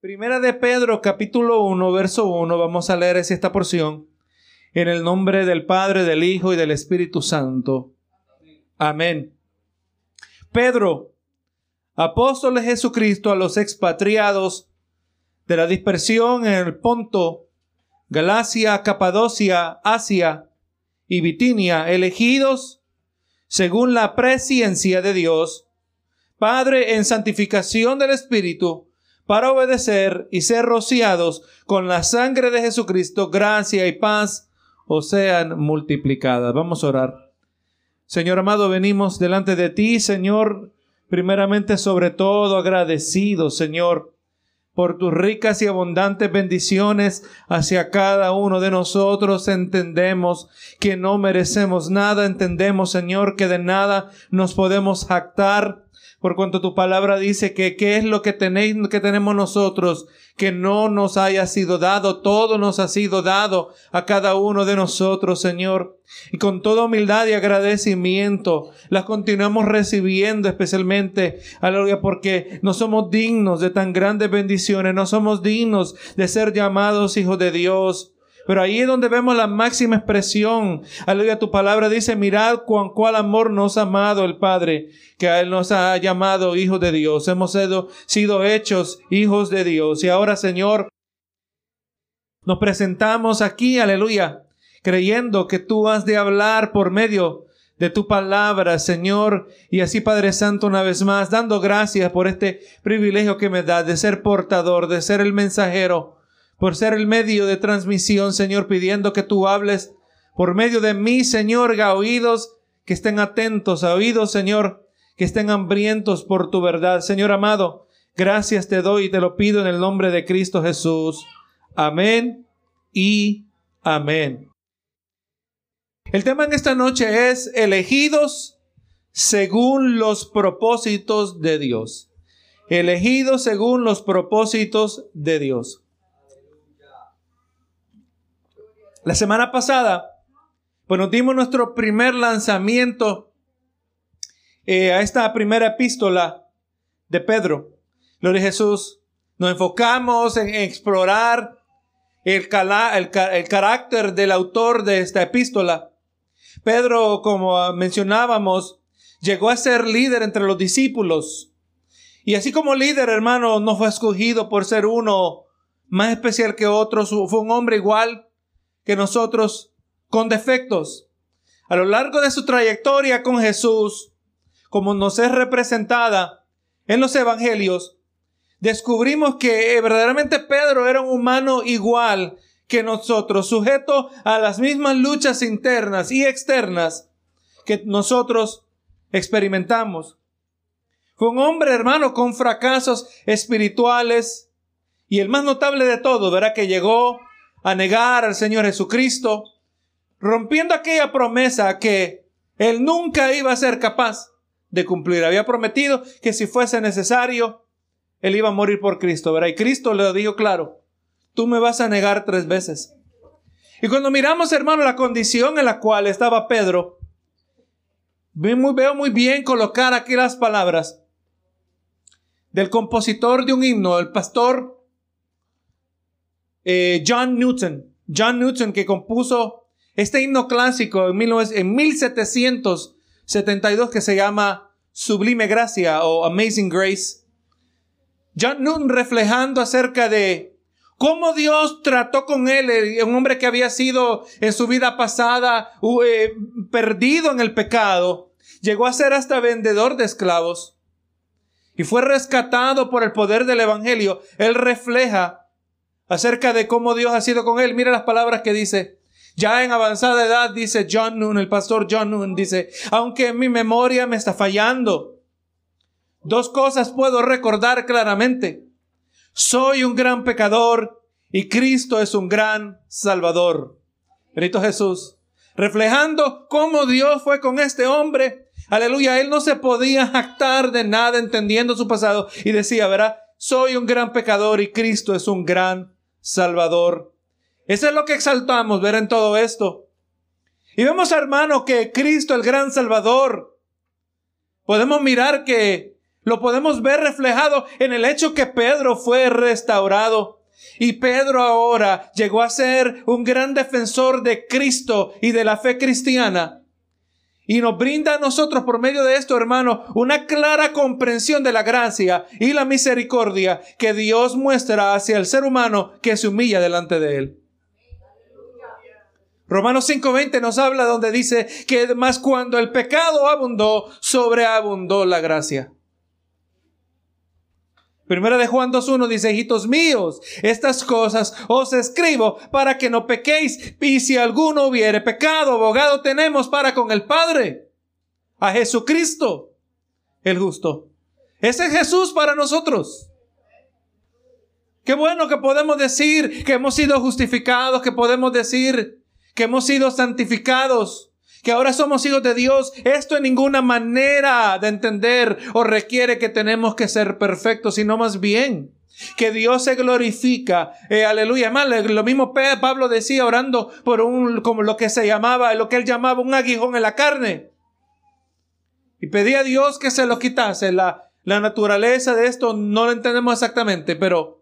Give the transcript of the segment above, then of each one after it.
Primera de Pedro, capítulo 1, verso 1, vamos a leer esta porción. En el nombre del Padre, del Hijo y del Espíritu Santo. Amén. Pedro, apóstol de Jesucristo a los expatriados de la dispersión en el Ponto, Galacia, Capadocia, Asia y Bitinia, elegidos según la presciencia de Dios, Padre en santificación del Espíritu, para obedecer y ser rociados con la sangre de Jesucristo, gracia y paz os sean multiplicadas. Vamos a orar. Señor amado, venimos delante de ti, Señor, primeramente sobre todo agradecidos, Señor, por tus ricas y abundantes bendiciones hacia cada uno de nosotros. Entendemos que no merecemos nada, entendemos, Señor, que de nada nos podemos jactar por cuanto tu palabra dice que qué es lo que tenéis, que tenemos nosotros, que no nos haya sido dado, todo nos ha sido dado a cada uno de nosotros, Señor. Y con toda humildad y agradecimiento, las continuamos recibiendo especialmente, aleluya, porque no somos dignos de tan grandes bendiciones, no somos dignos de ser llamados hijos de Dios. Pero ahí es donde vemos la máxima expresión. Aleluya, tu palabra dice, mirad cuán cuál amor nos ha amado el Padre, que a Él nos ha llamado hijos de Dios. Hemos sido, sido hechos hijos de Dios. Y ahora, Señor, nos presentamos aquí, aleluya, creyendo que tú has de hablar por medio de tu palabra, Señor. Y así, Padre Santo, una vez más, dando gracias por este privilegio que me da de ser portador, de ser el mensajero por ser el medio de transmisión, Señor, pidiendo que tú hables por medio de mí, Señor, a oídos que estén atentos, a oídos, Señor, que estén hambrientos por tu verdad. Señor amado, gracias te doy y te lo pido en el nombre de Cristo Jesús. Amén y amén. El tema en esta noche es elegidos según los propósitos de Dios. Elegidos según los propósitos de Dios. La semana pasada, pues nos dimos nuestro primer lanzamiento eh, a esta primera epístola de Pedro. Gloria a Jesús. Nos enfocamos en, explorar el, el carácter del autor de esta epístola. Pedro, como mencionábamos, llegó a ser líder entre los discípulos. Y así como líder, hermano, no fue escogido por ser uno más especial que otro, fue un hombre igual que nosotros con defectos. A lo largo de su trayectoria con Jesús, como nos es representada en los evangelios, descubrimos que verdaderamente Pedro era un humano igual que nosotros, sujeto a las mismas luchas internas y externas que nosotros experimentamos. Fue un hombre, hermano, con fracasos espirituales y el más notable de todo, verá que llegó a negar al Señor Jesucristo, rompiendo aquella promesa que él nunca iba a ser capaz de cumplir. Había prometido que si fuese necesario, él iba a morir por Cristo, ¿verdad? Y Cristo le dijo claro, tú me vas a negar tres veces. Y cuando miramos, hermano, la condición en la cual estaba Pedro, veo muy, bien colocar aquí las palabras del compositor de un himno, el pastor eh, John Newton. John Newton que compuso este himno clásico en, 1772 que se llama Sublime Gracia o Amazing Grace. John Newton reflejando acerca de cómo Dios trató con él, un hombre que había sido en su vida pasada eh, perdido en el pecado, llegó a ser hasta vendedor de esclavos y fue rescatado por el poder del Evangelio. Él refleja acerca de cómo Dios ha sido con él. Mira las palabras que dice. Ya en avanzada edad, dice John Noon, el pastor John Noon, dice, aunque mi memoria me está fallando, dos cosas puedo recordar claramente. Soy un gran pecador y Cristo es un gran salvador. Benito Jesús. Reflejando cómo Dios fue con este hombre. Aleluya. Él no se podía jactar de nada entendiendo su pasado y decía, verá, soy un gran pecador y Cristo es un gran Salvador. Eso es lo que exaltamos ver en todo esto. Y vemos, hermano, que Cristo, el gran Salvador, podemos mirar que Lo podemos ver reflejado en el hecho que Pedro fue restaurado. Y Pedro ahora llegó a ser un gran defensor de Cristo y de la fe cristiana. Y nos brinda a nosotros por medio de esto, hermano, una clara comprensión de la gracia y la misericordia que Dios muestra hacia el ser humano que se humilla delante de él. Romanos 5:20 nos habla donde dice que más cuando el pecado abundó, sobreabundó la gracia. Primera de Juan 2.1 dice, hijitos míos, estas cosas os escribo para que no pequéis. Y si alguno hubiere pecado, abogado tenemos para con el Padre, a Jesucristo, el justo. Ese es Jesús para nosotros. Qué bueno que podemos decir que hemos sido justificados, que podemos decir que hemos sido santificados que ahora somos hijos de Dios, esto en ninguna manera de entender o requiere que tenemos que ser perfectos, sino más bien que Dios se glorifica. Eh, aleluya. Más, lo mismo Pablo decía orando por un, como lo que se llamaba, lo que él llamaba un aguijón en la carne. Y pedía a Dios que se lo quitase. La, la naturaleza de esto no lo entendemos exactamente, pero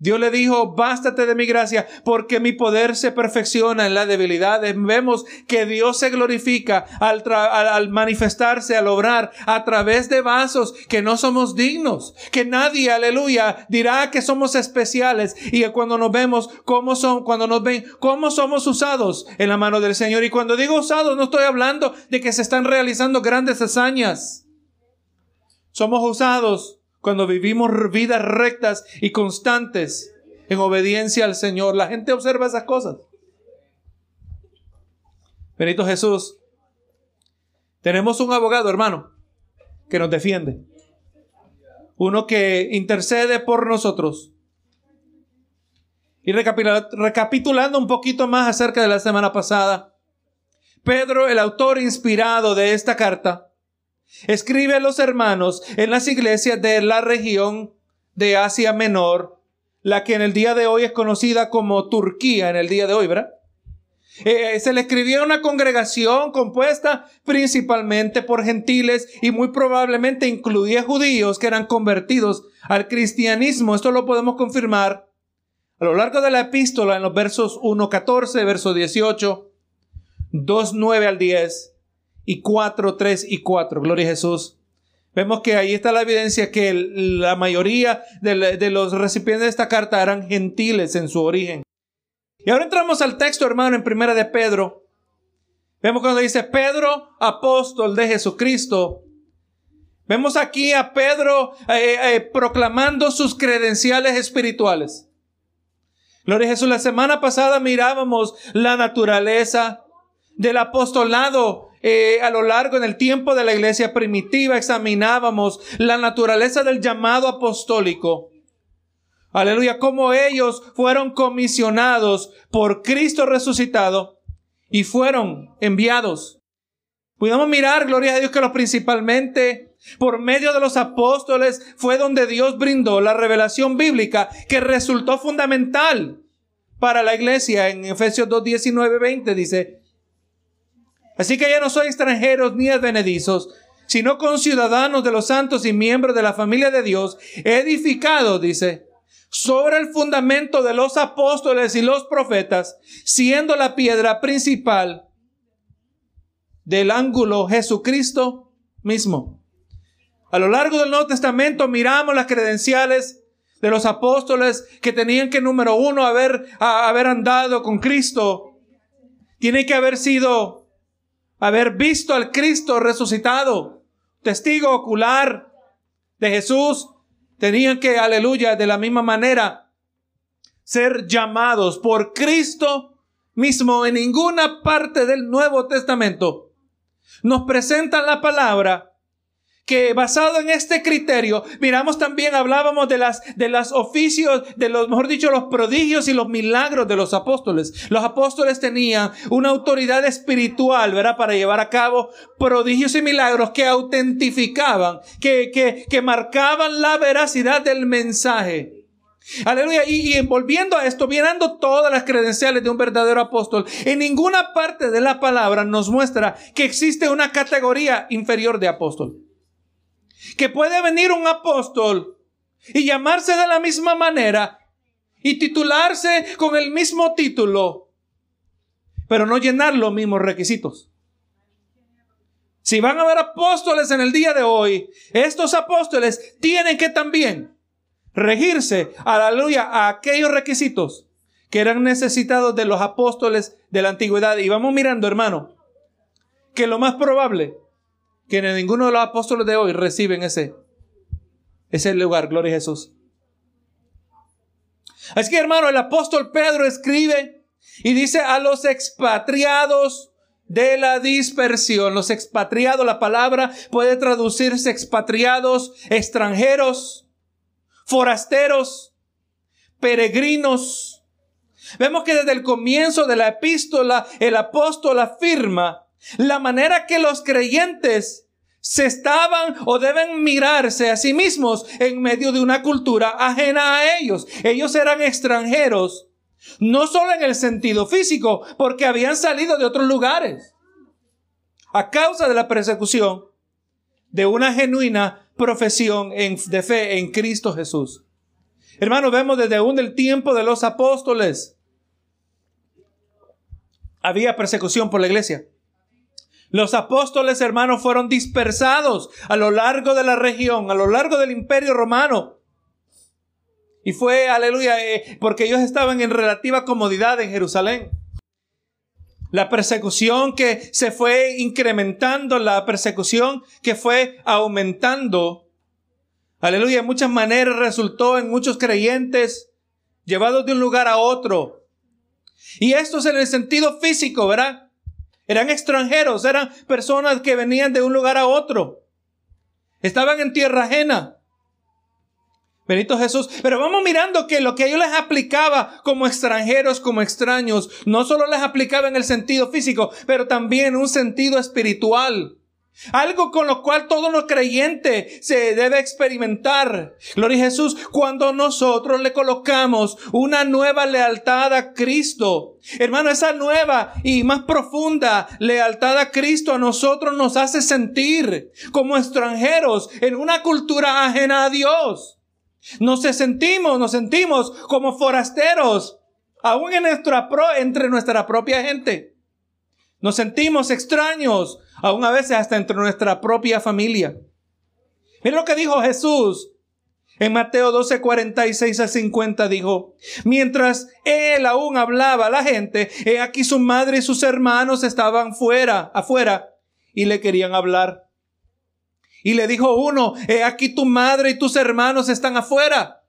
Dios le dijo, bástate de mi gracia, porque mi poder se perfecciona en la debilidad. Vemos que Dios se glorifica al, al, manifestarse, al obrar a través de vasos que no somos dignos, que nadie, aleluya, dirá que somos especiales y cuando nos vemos, cómo son, cuando nos ven, cómo somos usados en la mano del Señor. Y cuando digo usados, no estoy hablando de que se están realizando grandes hazañas. Somos usados cuando vivimos vidas rectas y constantes en obediencia al Señor. La gente observa esas cosas. Benito Jesús, tenemos un abogado, hermano, que nos defiende. Uno que intercede por nosotros. Y recapitulando un poquito más acerca de la semana pasada, Pedro, el autor inspirado de esta carta, Escribe a los hermanos en las iglesias de la región de Asia Menor, la que en el día de hoy es conocida como Turquía, en el día de hoy, ¿verdad? Eh, se le escribió a una congregación compuesta principalmente por gentiles y muy probablemente incluía judíos que eran convertidos al cristianismo. Esto lo podemos confirmar a lo largo de la epístola en los versos 1.14, verso 18, 2.9 al 10 y 4, 3 y 4. Gloria a Jesús. Vemos que ahí está la evidencia que la mayoría de, los recipientes de esta carta eran gentiles en su origen. Y ahora entramos al texto, hermano, en primera de Pedro. Vemos cuando dice Pedro, apóstol de Jesucristo. Vemos aquí a Pedro eh, eh, proclamando sus credenciales espirituales. Gloria a Jesús. La semana pasada mirábamos la naturaleza del apostolado eh, a lo largo en el tiempo de la iglesia primitiva examinábamos la naturaleza del llamado apostólico. Aleluya, cómo ellos fueron comisionados por Cristo resucitado y fueron enviados. Podemos mirar, gloria a Dios, que lo principalmente por medio de los apóstoles fue donde Dios brindó la revelación bíblica que resultó fundamental para la iglesia. En Efesios 2, 19, 20 dice, Así que ya no soy extranjeros ni advenedizos, sino conciudadanos de los santos y miembros de la familia de Dios, edificados, dice, sobre el fundamento de los apóstoles y los profetas, siendo la piedra principal del ángulo Jesucristo mismo. A lo largo del Nuevo Testamento miramos las credenciales de los apóstoles que tenían que, número uno, haber, haber andado con Cristo. Tiene que haber sido haber visto al Cristo resucitado, testigo ocular de Jesús, tenían que, aleluya, de la misma manera, ser llamados por Cristo mismo en ninguna parte del Nuevo Testamento. Nos presentan la palabra que basado en este criterio, miramos también, hablábamos de las, de las oficios, de los, mejor dicho, los prodigios y los milagros de los apóstoles. Los apóstoles tenían una autoridad espiritual, ¿verdad? Para llevar a cabo prodigios y milagros que autentificaban, que, que, que marcaban la veracidad del mensaje. Aleluya. Y, y volviendo a esto, mirando todas las credenciales de un verdadero apóstol, en ninguna parte de la palabra nos muestra que existe una categoría inferior de apóstol. Que puede venir un apóstol y llamarse de la misma manera y titularse con el mismo título, pero no llenar los mismos requisitos. Si van a haber apóstoles en el día de hoy, estos apóstoles tienen que también regirse, aleluya, a aquellos requisitos que eran necesitados de los apóstoles de la antigüedad. Y vamos mirando, hermano, que lo más probable que ninguno de los apóstoles de hoy reciben ese, ese lugar, gloria a Jesús. Así que hermano, el apóstol Pedro escribe y dice a los expatriados de la dispersión. Los expatriados, la palabra puede traducirse expatriados, extranjeros, forasteros, peregrinos. Vemos que desde el comienzo de la epístola el apóstol afirma la manera que los creyentes se estaban o deben mirarse a sí mismos en medio de una cultura ajena a ellos. Ellos eran extranjeros, no solo en el sentido físico, porque habían salido de otros lugares a causa de la persecución de una genuina profesión de fe en Cristo Jesús. Hermanos, vemos desde aún el tiempo de los apóstoles. Había persecución por la iglesia. Los apóstoles hermanos fueron dispersados a lo largo de la región, a lo largo del imperio romano. Y fue, aleluya, eh, porque ellos estaban en relativa comodidad en Jerusalén. La persecución que se fue incrementando, la persecución que fue aumentando, aleluya, en muchas maneras resultó en muchos creyentes llevados de un lugar a otro. Y esto es en el sentido físico, ¿verdad? Eran extranjeros, eran personas que venían de un lugar a otro. Estaban en tierra ajena. Benito Jesús. Pero vamos mirando que lo que ellos les aplicaba como extranjeros, como extraños, no solo les aplicaba en el sentido físico, pero también en un sentido espiritual. Algo con lo cual todo los creyente se debe experimentar. Gloria a Jesús, cuando nosotros le colocamos una nueva lealtad a Cristo. Hermano, esa nueva y más profunda lealtad a Cristo a nosotros nos hace sentir como extranjeros en una cultura ajena a Dios. Nos sentimos, nos sentimos como forasteros, aún en nuestra entre nuestra propia gente. Nos sentimos extraños, aún a veces hasta entre nuestra propia familia. Miren lo que dijo Jesús en Mateo 12, 46 a 50 dijo, mientras él aún hablaba a la gente, he aquí su madre y sus hermanos estaban fuera, afuera, y le querían hablar. Y le dijo uno, he aquí tu madre y tus hermanos están afuera,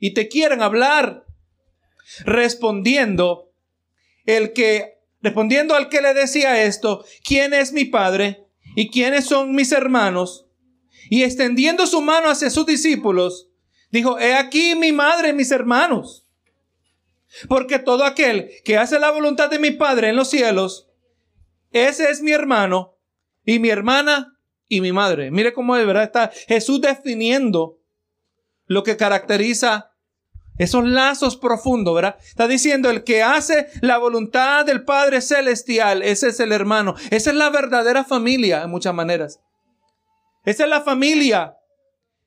y te quieren hablar. Respondiendo, el que Respondiendo al que le decía esto, ¿quién es mi padre? ¿Y quiénes son mis hermanos? Y extendiendo su mano hacia sus discípulos, dijo, he aquí mi madre y mis hermanos. Porque todo aquel que hace la voluntad de mi Padre en los cielos, ese es mi hermano y mi hermana y mi madre. Mire cómo de verdad está Jesús definiendo lo que caracteriza esos lazos profundos, ¿verdad? Está diciendo el que hace la voluntad del Padre Celestial, ese es el hermano. Esa es la verdadera familia en muchas maneras. Esa es la familia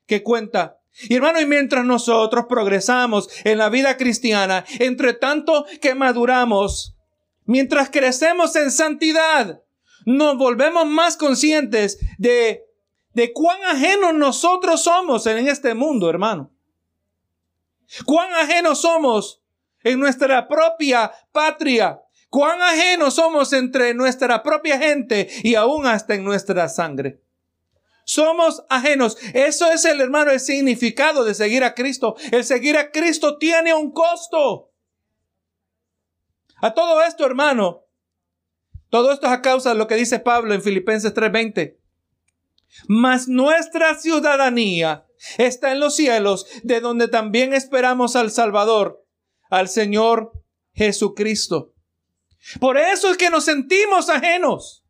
que cuenta. Y hermano, y mientras nosotros progresamos en la vida cristiana, entre tanto que maduramos, mientras crecemos en santidad, nos volvemos más conscientes de, de cuán ajenos nosotros somos en este mundo, hermano. Cuán ajenos somos en nuestra propia patria. Cuán ajenos somos entre nuestra propia gente y aún hasta en nuestra sangre. Somos ajenos. Eso es el hermano, el significado de seguir a Cristo. El seguir a Cristo tiene un costo. A todo esto, hermano, todo esto es a causa de lo que dice Pablo en Filipenses 3:20. Mas nuestra ciudadanía está en los cielos, de donde también esperamos al Salvador, al Señor Jesucristo. Por eso es que nos sentimos ajenos.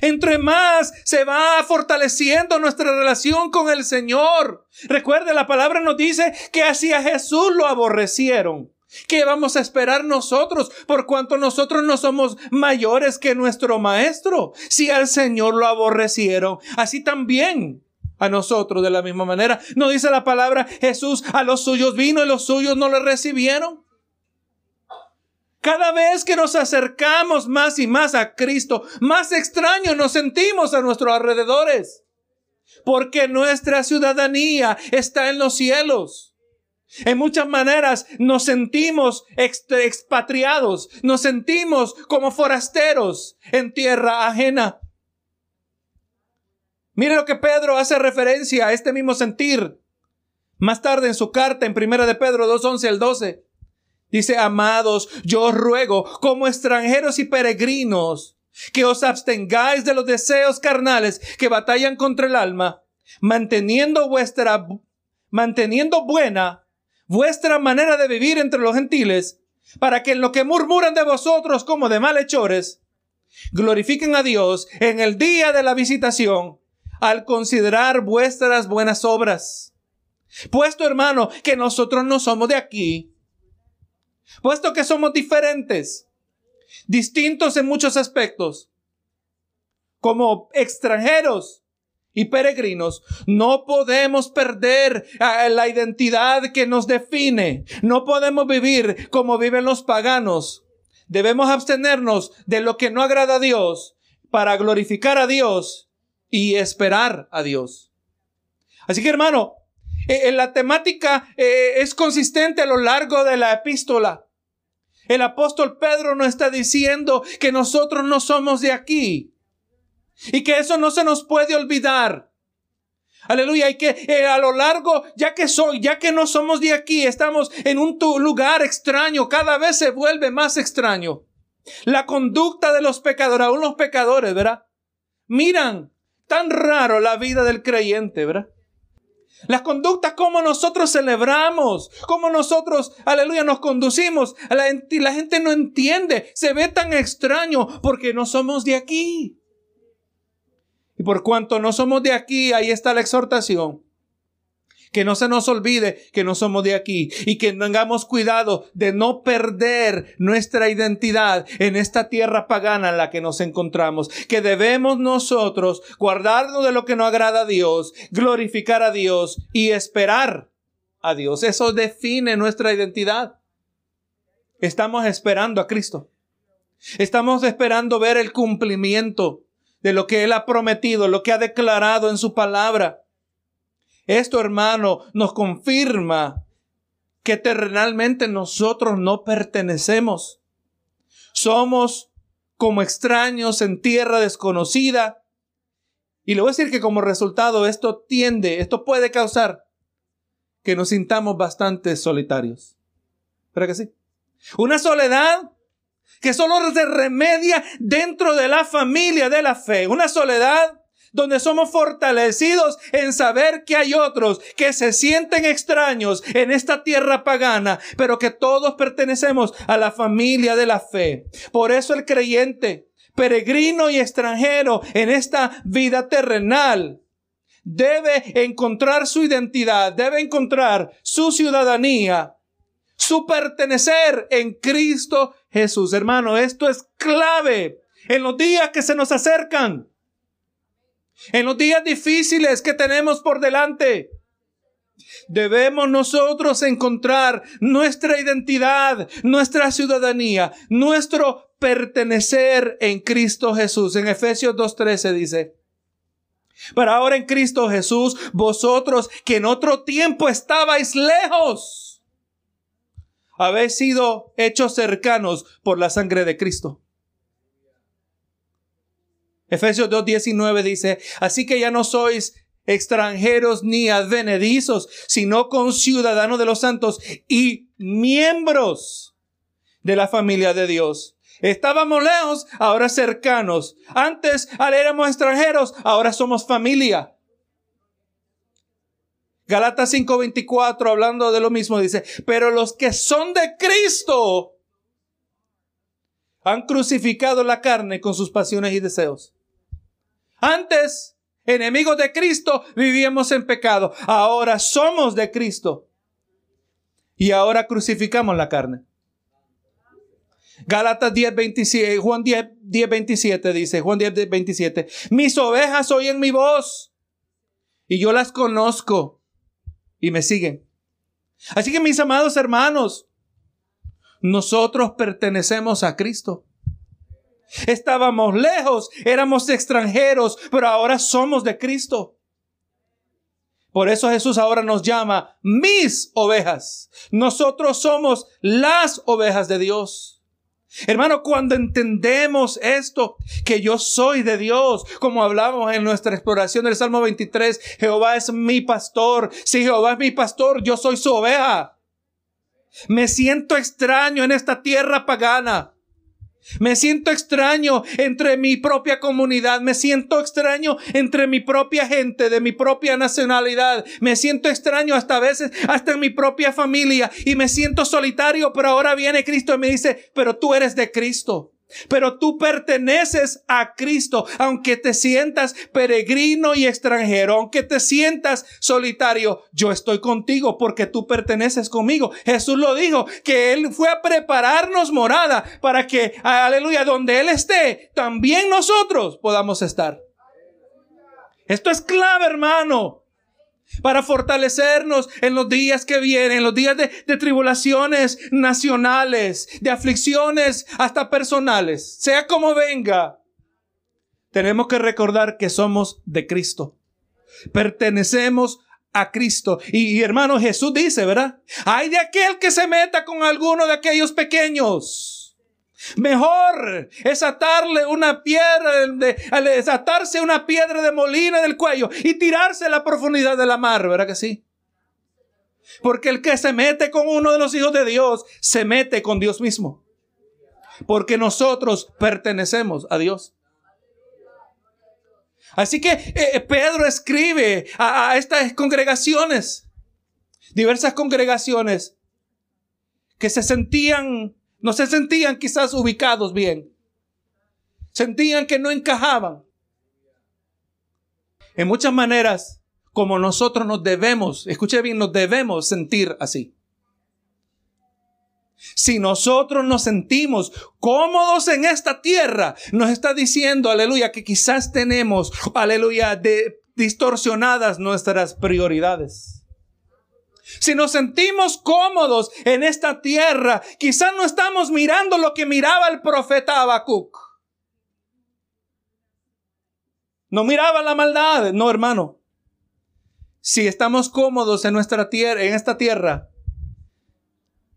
Entre más se va fortaleciendo nuestra relación con el Señor. Recuerde, la palabra nos dice que hacia Jesús lo aborrecieron. ¿Qué vamos a esperar nosotros por cuanto nosotros no somos mayores que nuestro Maestro? Si al Señor lo aborrecieron, así también a nosotros de la misma manera. No dice la palabra Jesús a los suyos vino y los suyos no le recibieron. Cada vez que nos acercamos más y más a Cristo, más extraños nos sentimos a nuestros alrededores. Porque nuestra ciudadanía está en los cielos. En muchas maneras nos sentimos expatriados, nos sentimos como forasteros en tierra ajena. Mire lo que Pedro hace referencia a este mismo sentir. Más tarde en su carta en Primera de Pedro 2.11 al 12. Dice, amados, yo os ruego, como extranjeros y peregrinos, que os abstengáis de los deseos carnales que batallan contra el alma, manteniendo vuestra, manteniendo buena vuestra manera de vivir entre los gentiles, para que en lo que murmuran de vosotros como de malhechores, glorifiquen a Dios en el día de la visitación, al considerar vuestras buenas obras. Puesto, hermano, que nosotros no somos de aquí, puesto que somos diferentes, distintos en muchos aspectos, como extranjeros, y peregrinos, no podemos perder ah, la identidad que nos define. No podemos vivir como viven los paganos. Debemos abstenernos de lo que no agrada a Dios para glorificar a Dios y esperar a Dios. Así que hermano, eh, la temática eh, es consistente a lo largo de la epístola. El apóstol Pedro no está diciendo que nosotros no somos de aquí. Y que eso no se nos puede olvidar. Aleluya, y que eh, a lo largo, ya que soy, ya que no somos de aquí, estamos en un lugar extraño, cada vez se vuelve más extraño. La conducta de los pecadores, aún los pecadores, ¿verdad? Miran tan raro la vida del creyente, ¿verdad? Las conductas, como nosotros celebramos, como nosotros, aleluya, nos conducimos. La, la gente no entiende, se ve tan extraño porque no somos de aquí. Y por cuanto no somos de aquí, ahí está la exhortación. Que no se nos olvide que no somos de aquí y que tengamos cuidado de no perder nuestra identidad en esta tierra pagana en la que nos encontramos. Que debemos nosotros guardarnos de lo que no agrada a Dios, glorificar a Dios y esperar a Dios. Eso define nuestra identidad. Estamos esperando a Cristo. Estamos esperando ver el cumplimiento de lo que Él ha prometido, lo que ha declarado en su palabra. Esto, hermano, nos confirma que terrenalmente nosotros no pertenecemos. Somos como extraños en tierra desconocida. Y le voy a decir que como resultado esto tiende, esto puede causar que nos sintamos bastante solitarios. ¿Pero que sí? Una soledad que solo se remedia dentro de la familia de la fe. Una soledad donde somos fortalecidos en saber que hay otros que se sienten extraños en esta tierra pagana, pero que todos pertenecemos a la familia de la fe. Por eso el creyente, peregrino y extranjero en esta vida terrenal, debe encontrar su identidad, debe encontrar su ciudadanía su pertenecer en Cristo Jesús. Hermano, esto es clave en los días que se nos acercan, en los días difíciles que tenemos por delante. Debemos nosotros encontrar nuestra identidad, nuestra ciudadanía, nuestro pertenecer en Cristo Jesús. En Efesios 2.13 dice, para ahora en Cristo Jesús, vosotros que en otro tiempo estabais lejos, habéis sido hechos cercanos por la sangre de Cristo. Efesios 2.19 dice, así que ya no sois extranjeros ni advenedizos, sino conciudadanos de los santos y miembros de la familia de Dios. Estábamos lejos, ahora cercanos. Antes éramos extranjeros, ahora somos familia. Galatas 5:24, hablando de lo mismo, dice, pero los que son de Cristo han crucificado la carne con sus pasiones y deseos. Antes, enemigos de Cristo, vivíamos en pecado. Ahora somos de Cristo. Y ahora crucificamos la carne. Gálatas 10, 27, Juan 10, 10, 27 dice, Juan 10, 27, mis ovejas oyen mi voz Y yo las conozco y me siguen. Así que mis amados hermanos, nosotros pertenecemos a Cristo. Estábamos lejos, éramos extranjeros, pero ahora somos de Cristo. Por eso Jesús ahora nos llama mis ovejas. Nosotros somos las ovejas de Dios. Hermano, cuando entendemos esto, que yo soy de Dios, como hablamos en nuestra exploración del Salmo 23, Jehová es mi pastor. Si Jehová es mi pastor, yo soy su oveja. Me siento extraño en esta tierra pagana. Me siento extraño entre mi propia comunidad, me siento extraño entre mi propia gente, de mi propia nacionalidad, me siento extraño hasta a veces, hasta en mi propia familia y me siento solitario, pero ahora viene Cristo y me dice, pero tú eres de Cristo. Pero tú perteneces a Cristo, aunque te sientas peregrino y extranjero, aunque te sientas solitario, yo estoy contigo porque tú perteneces conmigo. Jesús lo dijo, que Él fue a prepararnos morada para que, aleluya, donde Él esté, también nosotros podamos estar. Esto es clave, hermano para fortalecernos en los días que vienen, en los días de, tribulaciones nacionales, de aflicciones hasta personales, sea como venga. Tenemos que recordar que somos de Cristo. Pertenecemos a Cristo. Y, y, hermano Jesús dice, ¿verdad? Hay de aquel que se meta con alguno de aquellos pequeños Mejor es atarle una piedra, es atarse una piedra de molina del cuello y tirarse a la profundidad de la mar, ¿verdad que sí? Porque el que se mete con uno de los hijos de Dios, se mete con Dios mismo. Porque nosotros pertenecemos a Dios. Así que eh, eh, Pedro escribe a estas congregaciones, diversas congregaciones, que se sentían no se sentían quizás ubicados bien. Sentían que no encajaban. En muchas maneras, como nosotros nos debemos, escuche bien, nos debemos sentir así. Si nosotros nos sentimos cómodos en esta tierra, nos está diciendo, aleluya, que quizás tenemos, aleluya, de distorsionadas nuestras prioridades. Si nos sentimos cómodos en esta tierra, quizás no estamos mirando lo que miraba el profeta Habacuc. No miraba la maldad, no hermano. Si estamos cómodos en nuestra tierra, en esta tierra,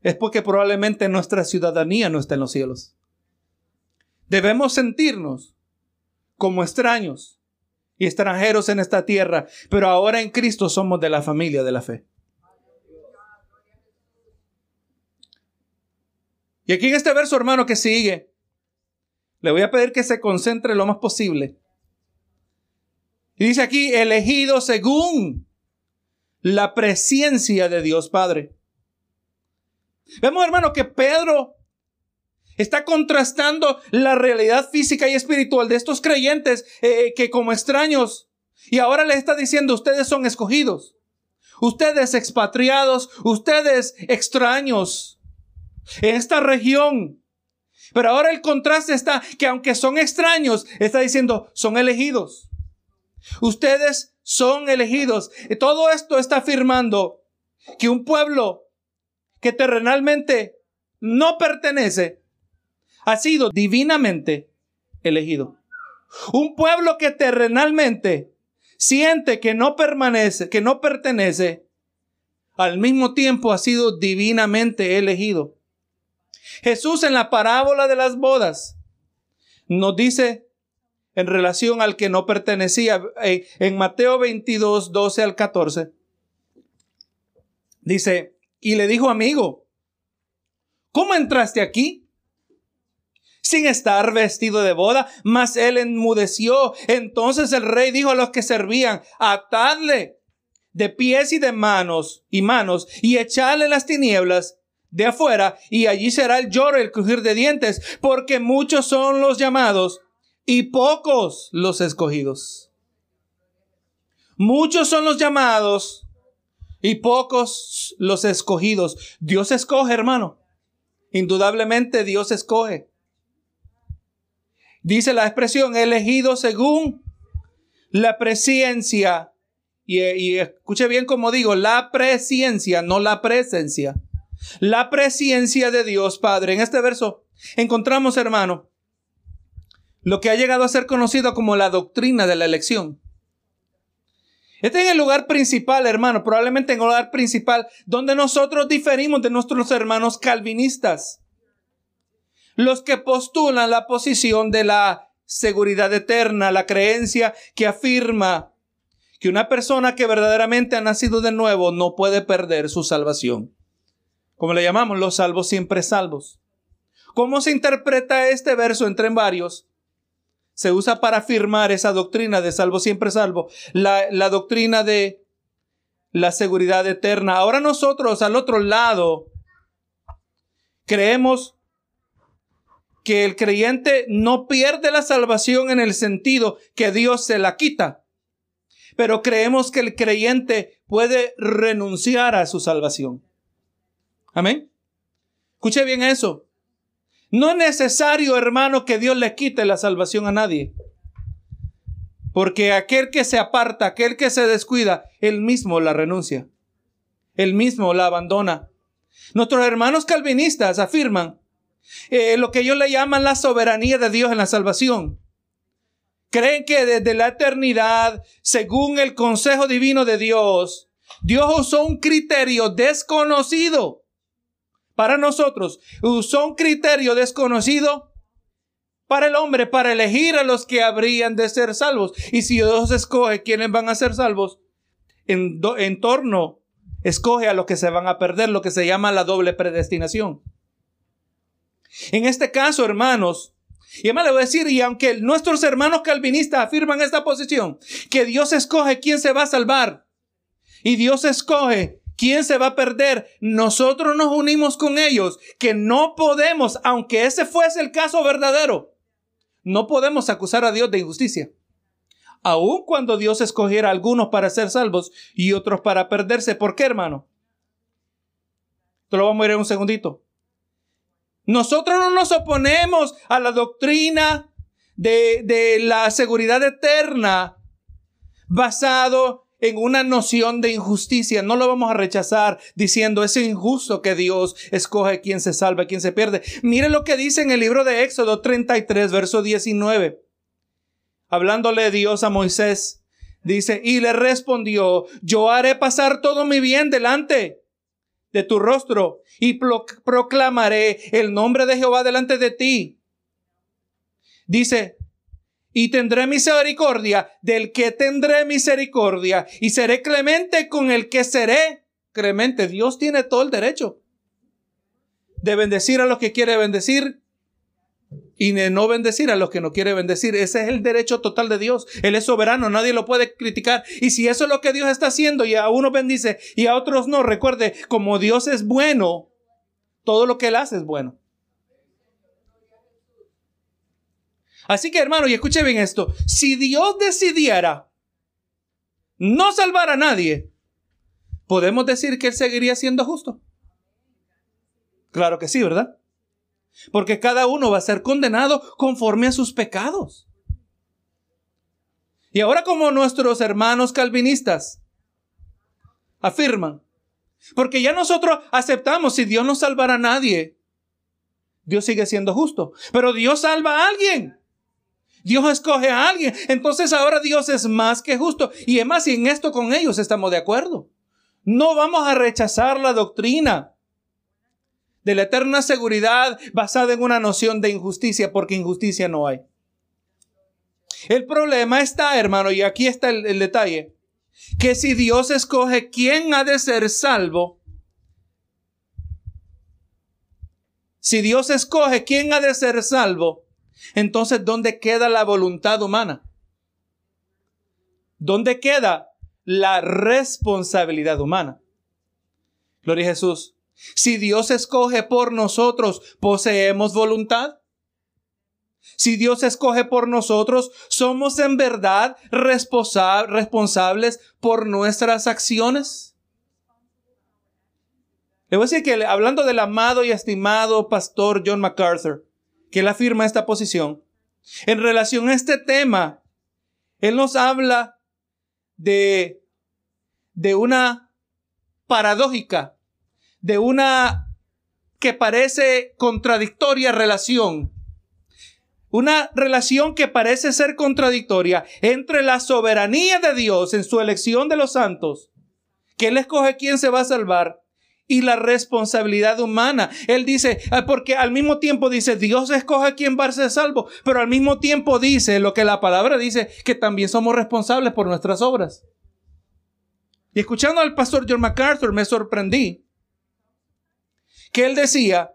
es porque probablemente nuestra ciudadanía no está en los cielos. Debemos sentirnos como extraños y extranjeros en esta tierra, pero ahora en Cristo somos de la familia de la fe. Y aquí en este verso, hermano, que sigue, le voy a pedir que se concentre lo más posible. Y dice aquí, elegido según la presencia de Dios Padre. Vemos, hermano, que Pedro está contrastando la realidad física y espiritual de estos creyentes eh, que como extraños, y ahora le está diciendo, ustedes son escogidos, ustedes expatriados, ustedes extraños, en esta región. Pero ahora el contraste está que aunque son extraños, está diciendo, son elegidos. Ustedes son elegidos. Y todo esto está afirmando que un pueblo que terrenalmente no pertenece ha sido divinamente elegido. Un pueblo que terrenalmente siente que no permanece, que no pertenece, al mismo tiempo ha sido divinamente elegido. Jesús en la parábola de las bodas nos dice en relación al que no pertenecía eh, en Mateo 22, 12 al 14. Dice, y le dijo amigo, ¿cómo entraste aquí? Sin estar vestido de boda, mas él enmudeció. Entonces el rey dijo a los que servían, atadle de pies y de manos y manos y echarle las tinieblas de afuera, y allí será el lloro el crujir de dientes, porque muchos son los llamados y pocos los escogidos. Muchos son los llamados y pocos los escogidos. Dios escoge, hermano. Indudablemente Dios escoge. Dice la expresión elegido según la presencia y, y escuche bien como digo, la presciencia, no la presencia. La presciencia de Dios Padre. En este verso encontramos, hermano, lo que ha llegado a ser conocido como la doctrina de la elección. Este es el lugar principal, hermano, probablemente en el lugar principal donde nosotros diferimos de nuestros hermanos calvinistas. Los que postulan la posición de la seguridad eterna, la creencia que afirma que una persona que verdaderamente ha nacido de nuevo no puede perder su salvación. Como le llamamos, los salvos siempre salvos. ¿Cómo se interpreta este verso entre varios? se usa para afirmar esa doctrina de salvo siempre salvo, la, la doctrina de la seguridad eterna. Ahora nosotros al otro lado creemos que el creyente no pierde la salvación en el sentido que Dios se la quita, pero creemos que el creyente puede renunciar a su salvación. Amén. Escuche bien eso. No es necesario, hermano, que Dios le quite la salvación a nadie. Porque aquel que se aparta, aquel que se descuida, él mismo la renuncia. Él mismo la abandona. Nuestros hermanos calvinistas afirman eh, lo que ellos le llaman la soberanía de Dios en la salvación. Creen que desde la eternidad, según el consejo divino de Dios, Dios usó un criterio desconocido para nosotros usó un criterio desconocido para el hombre, para elegir a los que habrían de ser salvos. Y si Dios escoge quiénes van a ser salvos, en, en torno escoge a los que se van a perder, lo que se llama la doble predestinación. En este caso, hermanos, y además le voy a decir, y aunque nuestros hermanos calvinistas afirman esta posición, que Dios escoge quién se va a salvar, y Dios escoge ¿Quién se va a perder? Nosotros nos unimos con ellos, que no podemos, aunque ese fuese el caso verdadero, no podemos acusar a Dios de injusticia. Aun cuando Dios escogiera a algunos para ser salvos y otros para perderse. ¿Por qué, hermano? Te lo vamos a ver en un segundito. Nosotros no nos oponemos a la doctrina de, de la seguridad eterna basado en una noción de injusticia. No lo vamos a rechazar diciendo es injusto que Dios escoge quién se salva, quién se pierde. Mire lo que dice en el libro de Éxodo 33, verso 19. Hablándole Dios a Moisés, dice, y le respondió, yo haré pasar todo mi bien delante de tu rostro y proclamaré el nombre de Jehová delante de ti. Dice, y tendré misericordia del que tendré misericordia y seré clemente con el que seré clemente. Dios tiene todo el derecho de bendecir a los que quiere bendecir y de no bendecir a los que no quiere bendecir. Ese es el derecho total de Dios. Él es soberano, nadie lo puede criticar. Y si eso es lo que Dios está haciendo y a unos bendice y a otros no, recuerde, como Dios es bueno, todo lo que Él hace es bueno. Así que hermano, y escuche bien esto, si Dios decidiera no salvar a nadie, ¿podemos decir que Él seguiría siendo justo? Claro que sí, ¿verdad? Porque cada uno va a ser condenado conforme a sus pecados. Y ahora como nuestros hermanos calvinistas afirman, porque ya nosotros aceptamos si Dios no salvará a nadie, Dios sigue siendo justo, pero Dios salva a alguien. Dios escoge a alguien. Entonces ahora Dios es más que justo. Y es más, y en esto con ellos estamos de acuerdo. No vamos a rechazar la doctrina de la eterna seguridad basada en una noción de injusticia, porque injusticia no hay. El problema está, hermano, y aquí está el, el detalle, que si Dios escoge quién ha de ser salvo, si Dios escoge quién ha de ser salvo, entonces, ¿dónde queda la voluntad humana? ¿Dónde queda la responsabilidad humana? Gloria a Jesús. Si Dios escoge por nosotros, ¿poseemos voluntad? Si Dios escoge por nosotros, ¿somos en verdad responsables por nuestras acciones? Le voy a decir que hablando del amado y estimado pastor John MacArthur, que él afirma esta posición. En relación a este tema, él nos habla de de una paradójica, de una que parece contradictoria relación. Una relación que parece ser contradictoria entre la soberanía de Dios en su elección de los santos, que Él escoge quién se va a salvar, y la responsabilidad humana. Él dice, ah, porque al mismo tiempo dice, Dios escoge quién va a ser salvo, pero al mismo tiempo dice lo que la palabra dice, que también somos responsables por nuestras obras. Y escuchando al pastor John MacArthur me sorprendí que él decía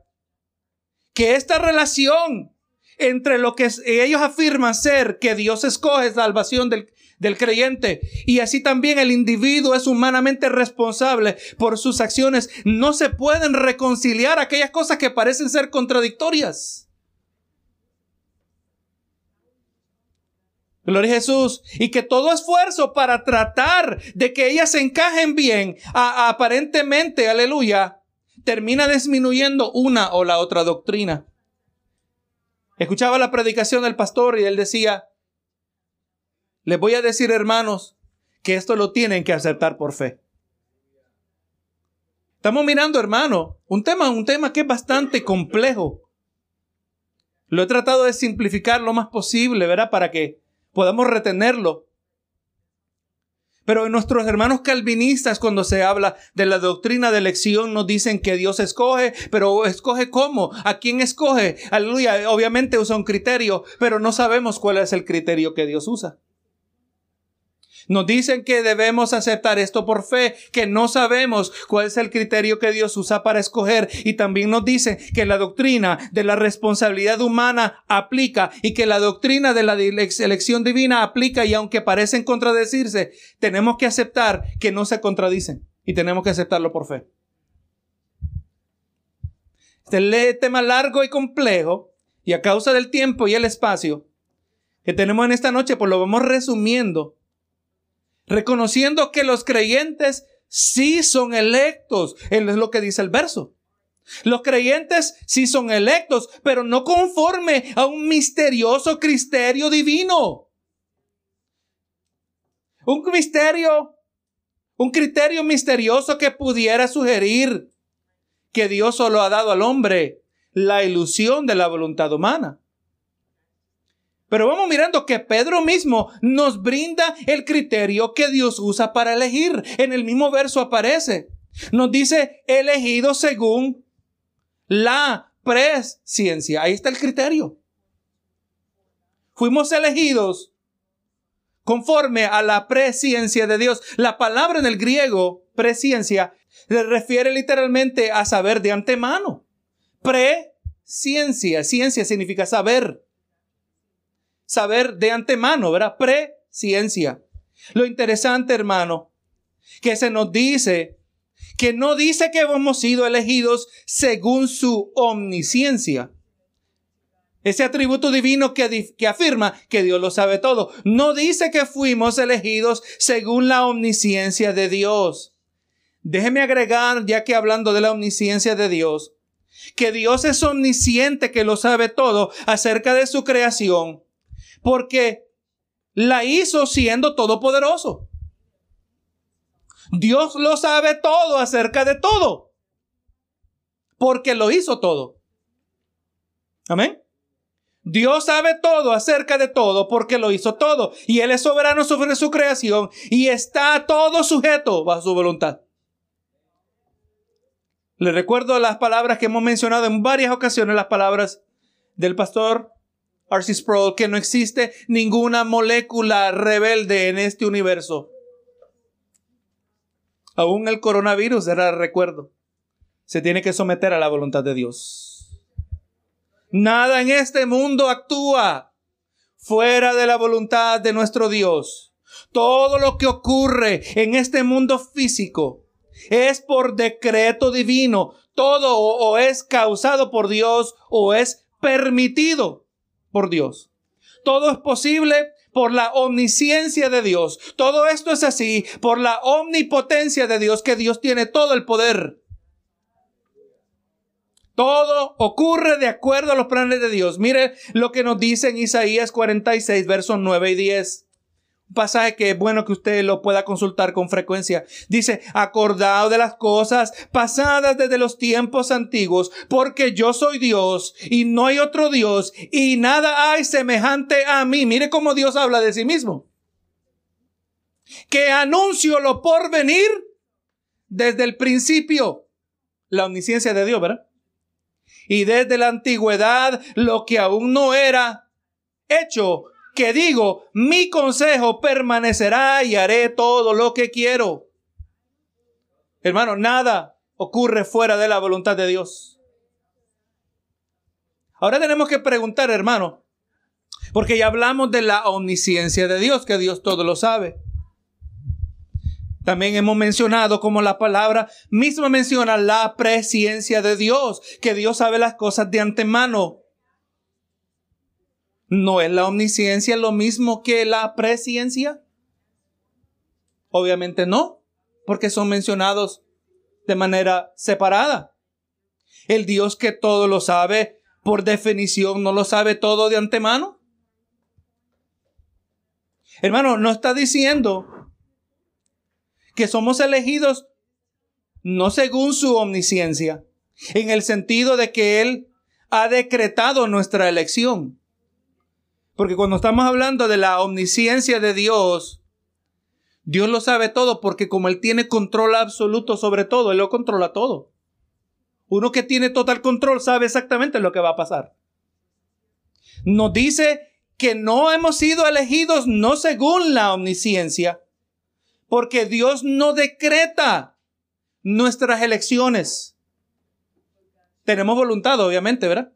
que esta relación entre lo que ellos afirman ser que Dios escoge salvación del, del creyente y así también el individuo es humanamente responsable por sus acciones, no se pueden reconciliar aquellas cosas que parecen ser contradictorias. Gloria a Jesús. Y que todo esfuerzo para tratar de que ellas se encajen bien, aparentemente, aleluya, termina disminuyendo una o la otra doctrina. Escuchaba la predicación del pastor y él decía, les voy a decir hermanos que esto lo tienen que aceptar por fe. Estamos mirando, hermano, un tema, un tema que es bastante complejo. Lo he tratado de simplificar lo más posible, ¿verdad? Para que podamos retenerlo. Pero nuestros hermanos calvinistas, cuando se habla de la doctrina de elección, nos dicen que Dios escoge, pero escoge cómo, a quién escoge. Aleluya, obviamente usa un criterio, pero no sabemos cuál es el criterio que Dios usa. Nos dicen que debemos aceptar esto por fe, que no sabemos cuál es el criterio que Dios usa para escoger. Y también nos dicen que la doctrina de la responsabilidad humana aplica y que la doctrina de la elección divina aplica y aunque parecen contradecirse, tenemos que aceptar que no se contradicen y tenemos que aceptarlo por fe. Este es tema largo y complejo y a causa del tiempo y el espacio que tenemos en esta noche, pues lo vamos resumiendo reconociendo que los creyentes sí son electos. Es lo que dice el verso. Los creyentes sí son electos, pero no conforme a un misterioso criterio divino. Un misterio, un criterio misterioso que pudiera sugerir que Dios solo ha dado al hombre la ilusión de la voluntad humana. Pero vamos mirando que Pedro mismo nos brinda el criterio que Dios usa para elegir. En el mismo verso aparece. Nos dice elegido según la presciencia. Ahí está el criterio. Fuimos elegidos conforme a la presciencia de Dios. La palabra en el griego, presciencia, se refiere literalmente a saber de antemano. Presciencia, ciencia significa saber saber de antemano, ¿verdad? Presciencia. Lo interesante, hermano, que se nos dice que no dice que hemos sido elegidos según su omnisciencia. Ese atributo divino que, afirma que Dios lo sabe todo. No dice que fuimos elegidos según la omnisciencia de Dios. Déjeme agregar, ya que hablando de la omnisciencia de Dios, que Dios es omnisciente, que lo sabe todo acerca de su creación porque la hizo siendo todopoderoso. Dios lo sabe todo acerca de todo, porque lo hizo todo. Amén. Dios sabe todo acerca de todo porque lo hizo todo. Y Él es soberano sobre su creación y está todo sujeto bajo su voluntad. Le recuerdo las palabras que hemos mencionado en varias ocasiones, las palabras del pastor R.C. Sproul, que no existe ninguna molécula rebelde en este universo. Aún el coronavirus, era recuerdo, se tiene que someter a la voluntad de Dios. Nada en este mundo actúa fuera de la voluntad de nuestro Dios. Todo lo que ocurre en este mundo físico es por decreto divino. Todo o es causado por Dios o es permitido por Dios. Todo es posible por la omnisciencia de Dios. Todo esto es así por la omnipotencia de Dios, que Dios tiene todo el poder. Todo ocurre de acuerdo a los planes de Dios. Mire lo que nos dice en Isaías 46, versos 9 y 10. Pasaje que es bueno que usted lo pueda consultar con frecuencia. Dice, acordado de las cosas pasadas desde los tiempos antiguos, porque yo soy Dios y no hay otro Dios y nada hay semejante a mí. Mire cómo Dios habla de sí mismo. Que anuncio lo por venir desde el principio. La omnisciencia de Dios, ¿verdad? Y desde la antigüedad lo que aún no era hecho que digo, mi consejo permanecerá y haré todo lo que quiero. Hermano, nada ocurre fuera de la voluntad de Dios. Ahora tenemos que preguntar, hermano, porque ya hablamos de la omnisciencia de Dios, que Dios todo lo sabe. También hemos mencionado como la palabra misma menciona la presencia de Dios, que Dios sabe las cosas de antemano. ¿No es la omnisciencia lo mismo que la presciencia? Obviamente no, porque son mencionados de manera separada. El Dios que todo lo sabe, por definición, no lo sabe todo de antemano. Hermano, no está diciendo que somos elegidos no según su omnisciencia, en el sentido de que Él ha decretado nuestra elección. Porque cuando estamos hablando de la omnisciencia de Dios, Dios lo sabe todo porque como Él tiene control absoluto sobre todo, Él lo controla todo. Uno que tiene total control sabe exactamente lo que va a pasar. Nos dice que no hemos sido elegidos no según la omnisciencia, porque Dios no decreta nuestras elecciones. Tenemos voluntad, obviamente, ¿verdad?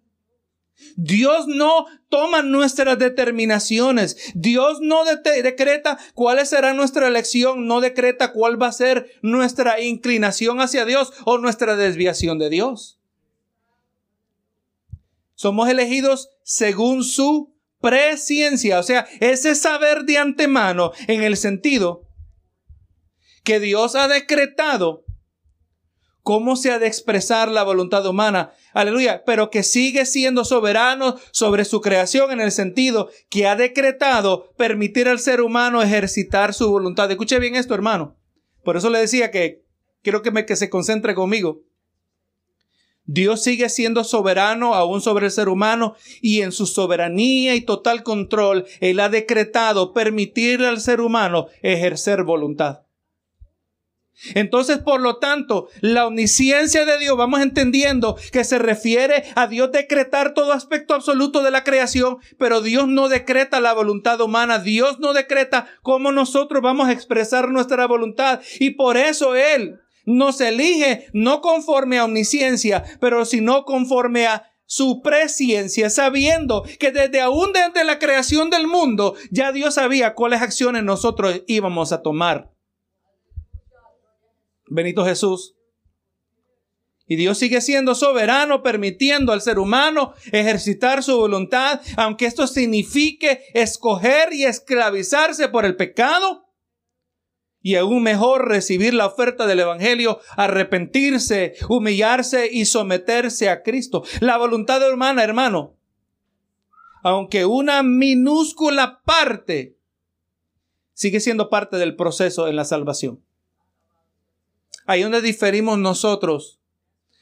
Dios no toma nuestras determinaciones. Dios no decreta cuál será nuestra elección, no decreta cuál va a ser nuestra inclinación hacia Dios o nuestra desviación de Dios. Somos elegidos según su presciencia, o sea, ese saber de antemano en el sentido que Dios ha decretado cómo se ha de expresar la voluntad humana. Aleluya. Pero que sigue siendo soberano sobre su creación en el sentido que ha decretado permitir al ser humano ejercitar su voluntad. Escuche bien esto, hermano. Por eso le decía que quiero que, me, que se concentre conmigo. Dios sigue siendo soberano aún sobre el ser humano y en su soberanía y total control, Él ha decretado permitir al ser humano ejercer voluntad. Entonces, por lo tanto, la omnisciencia de Dios, vamos entendiendo que se refiere a Dios decretar todo aspecto absoluto de la creación, pero Dios no decreta la voluntad humana, Dios no decreta cómo nosotros vamos a expresar nuestra voluntad y por eso Él nos elige no conforme a omnisciencia, pero sino conforme a su presciencia, sabiendo que desde aún desde la creación del mundo ya Dios sabía cuáles acciones nosotros íbamos a tomar. Benito Jesús. Y Dios sigue siendo soberano, permitiendo al ser humano ejercitar su voluntad, aunque esto signifique escoger y esclavizarse por el pecado. Y aún mejor recibir la oferta del Evangelio, arrepentirse, humillarse y someterse a Cristo. La voluntad humana, hermano, aunque una minúscula parte, sigue siendo parte del proceso en la salvación. Ahí donde diferimos nosotros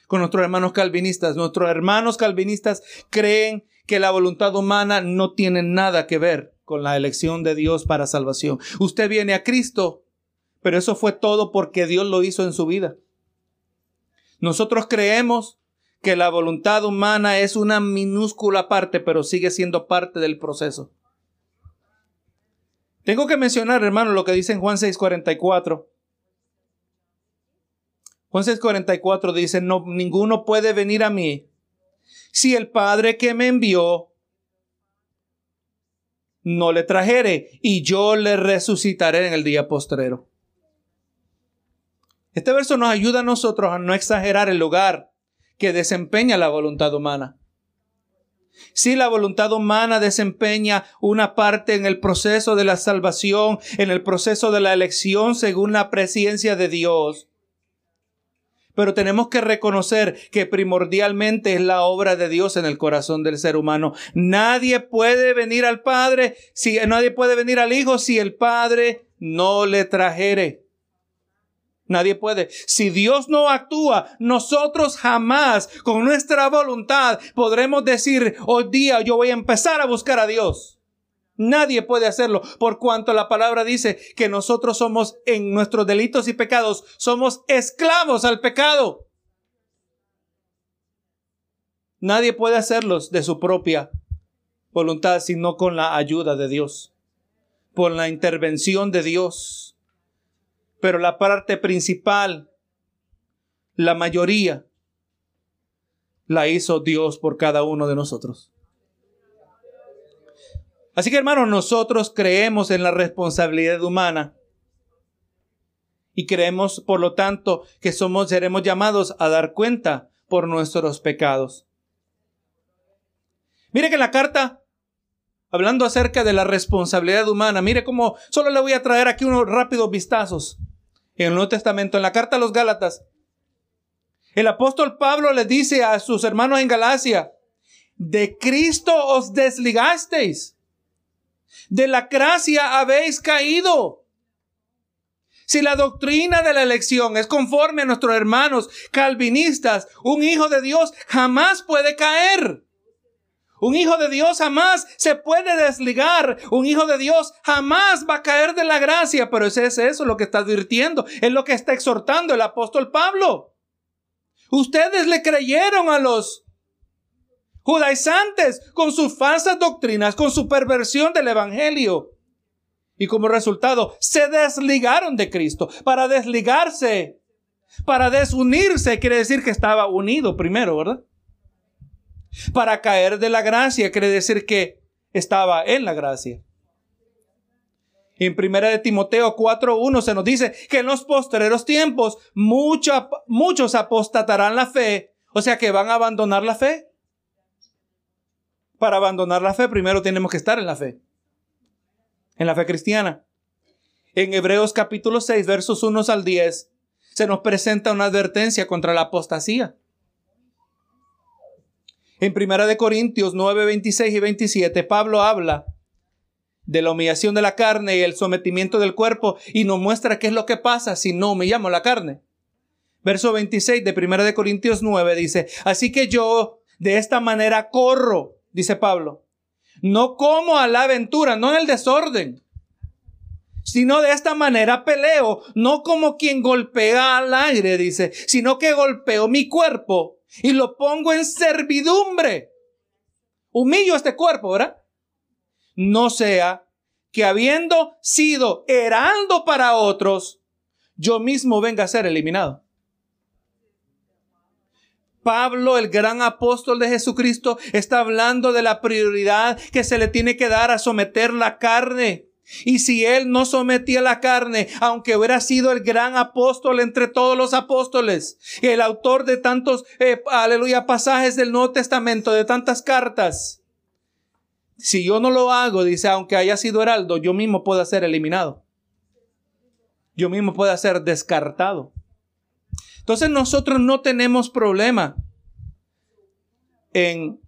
con nuestros hermanos calvinistas. Nuestros hermanos calvinistas creen que la voluntad humana no tiene nada que ver con la elección de Dios para salvación. Usted viene a Cristo, pero eso fue todo porque Dios lo hizo en su vida. Nosotros creemos que la voluntad humana es una minúscula parte, pero sigue siendo parte del proceso. Tengo que mencionar, hermano, lo que dice en Juan 6:44. Juan 6:44 dice, no, ninguno puede venir a mí si el Padre que me envió no le trajere y yo le resucitaré en el día postrero. Este verso nos ayuda a nosotros a no exagerar el lugar que desempeña la voluntad humana. Si la voluntad humana desempeña una parte en el proceso de la salvación, en el proceso de la elección según la presencia de Dios, Pero tenemos que reconocer que primordialmente es la obra de Dios en el corazón del ser humano. Nadie puede venir al Padre, si nadie puede venir al Hijo si el Padre no le trajere. Nadie puede. Si Dios no actúa, nosotros jamás con nuestra voluntad podremos decir, hoy día yo voy a empezar a buscar a Dios. Nadie puede hacerlo, por cuanto la palabra dice que nosotros somos en nuestros delitos y pecados, somos esclavos al pecado. Nadie puede hacerlos de su propia voluntad, sino con la ayuda de Dios, por la intervención de Dios. Pero la parte principal, la mayoría, la hizo Dios por cada uno de nosotros. Así que hermanos, nosotros creemos en la responsabilidad humana y creemos, por lo tanto, que somos, seremos llamados a dar cuenta por nuestros pecados. Mire que en la carta, hablando acerca de la responsabilidad humana, mire cómo, solo le voy a traer aquí unos rápidos vistazos. En el Nuevo Testamento, en la carta a los Gálatas, el apóstol Pablo le dice a sus hermanos en Galacia, de Cristo os desligasteis de la gracia habéis caído. Si la doctrina de la elección es conforme a nuestros hermanos calvinistas, un hijo de Dios jamás puede caer. Un hijo de Dios jamás se puede desligar. Un hijo de Dios jamás va a caer de la gracia. Pero es eso lo que está advirtiendo. Es lo que está exhortando el apóstol Pablo. Ustedes le creyeron a los judaizantes con sus falsas doctrinas, con su perversión del Evangelio. Y como resultado, se desligaron de Cristo. Para desligarse, para desunirse, quiere decir que estaba unido primero, ¿verdad? Para caer de la gracia, quiere decir que estaba en la gracia. En primera de Timoteo 4.1 se nos dice que en los postreros tiempos muchos apostatarán la fe, o sea que van a abandonar la fe para abandonar la fe, primero tenemos que estar en la fe, en la fe cristiana. En Hebreos capítulo 6, versos 1 al 10, se nos presenta una advertencia contra la apostasía. En Primera de Corintios 9, 26 y 27, Pablo habla de la humillación de la carne y el sometimiento del cuerpo y nos muestra qué es lo que pasa si no humillamos la carne. Verso 26 de Primera de Corintios 9 dice, así que yo de esta manera corro dice Pablo. No como a la aventura, no en el desorden, sino de esta manera peleo, no como quien golpea al aire, dice, sino que golpeo mi cuerpo y lo pongo en servidumbre. Humillo este cuerpo, ¿verdad? No sea que habiendo sido heraldo para otros, yo mismo venga a ser eliminado. Pablo, el gran apóstol de Jesucristo, está hablando de la prioridad que se le tiene que dar a someter la carne. Y si él no sometía la carne, aunque hubiera sido el gran apóstol entre todos los apóstoles, el autor de tantos, eh, aleluya, pasajes del Nuevo Testamento, de tantas cartas, si yo no lo hago, dice, aunque haya sido heraldo, yo mismo puedo ser eliminado. Yo mismo puedo ser descartado. Entonces nosotros no tenemos problema en